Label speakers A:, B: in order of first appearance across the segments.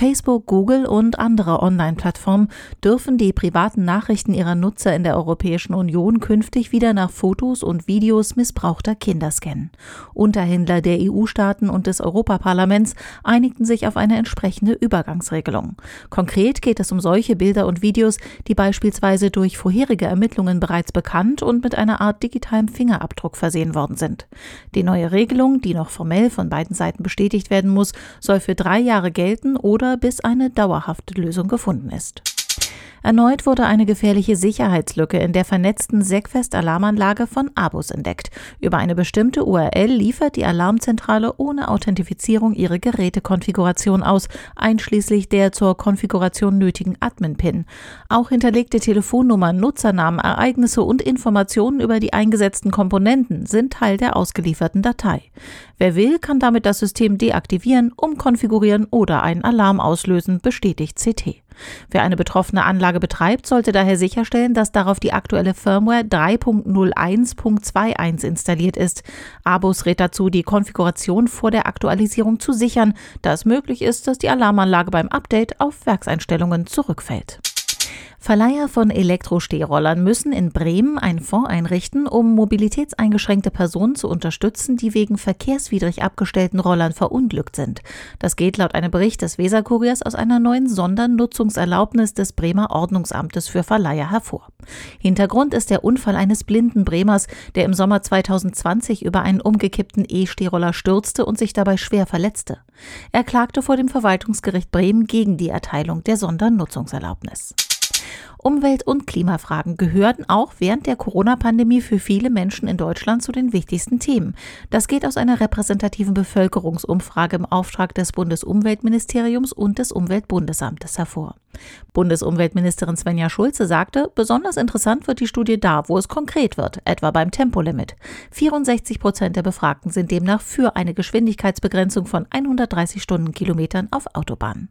A: Facebook, Google und andere Online-Plattformen dürfen die privaten Nachrichten ihrer Nutzer in der Europäischen Union künftig wieder nach Fotos und Videos missbrauchter Kinder scannen. Unterhändler der EU-Staaten und des Europaparlaments einigten sich auf eine entsprechende Übergangsregelung. Konkret geht es um solche Bilder und Videos, die beispielsweise durch vorherige Ermittlungen bereits bekannt und mit einer Art digitalem Fingerabdruck versehen worden sind. Die neue Regelung, die noch formell von beiden Seiten bestätigt werden muss, soll für drei Jahre gelten oder bis eine dauerhafte Lösung gefunden ist. Erneut wurde eine gefährliche Sicherheitslücke in der vernetzten Segfest-Alarmanlage von Abus entdeckt. Über eine bestimmte URL liefert die Alarmzentrale ohne Authentifizierung ihre Gerätekonfiguration aus, einschließlich der zur Konfiguration nötigen Admin-PIN. Auch hinterlegte Telefonnummern, Nutzernamen, Ereignisse und Informationen über die eingesetzten Komponenten sind Teil der ausgelieferten Datei. Wer will, kann damit das System deaktivieren, umkonfigurieren oder einen Alarm auslösen, bestätigt CT. Wer eine betroffene Anlage betreibt, sollte daher sicherstellen, dass darauf die aktuelle Firmware 3.01.21 installiert ist. Abus rät dazu, die Konfiguration vor der Aktualisierung zu sichern, da es möglich ist, dass die Alarmanlage beim Update auf Werkseinstellungen zurückfällt. Verleiher von Elektrostehrollern müssen in Bremen einen Fonds einrichten, um mobilitätseingeschränkte Personen zu unterstützen, die wegen verkehrswidrig abgestellten Rollern verunglückt sind. Das geht laut einem Bericht des Weserkuriers aus einer neuen Sondernutzungserlaubnis des Bremer Ordnungsamtes für Verleiher hervor. Hintergrund ist der Unfall eines blinden Bremers, der im Sommer 2020 über einen umgekippten E-Stehroller stürzte und sich dabei schwer verletzte. Er klagte vor dem Verwaltungsgericht Bremen gegen die Erteilung der Sondernutzungserlaubnis. Umwelt- und Klimafragen gehörten auch während der Corona-Pandemie für viele Menschen in Deutschland zu den wichtigsten Themen. Das geht aus einer repräsentativen Bevölkerungsumfrage im Auftrag des Bundesumweltministeriums und des Umweltbundesamtes hervor. Bundesumweltministerin Svenja Schulze sagte, besonders interessant wird die Studie da, wo es konkret wird, etwa beim Tempolimit. 64 Prozent der Befragten sind demnach für eine Geschwindigkeitsbegrenzung von 130 Stundenkilometern auf Autobahnen.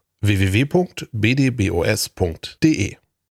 B: www.bdbos.de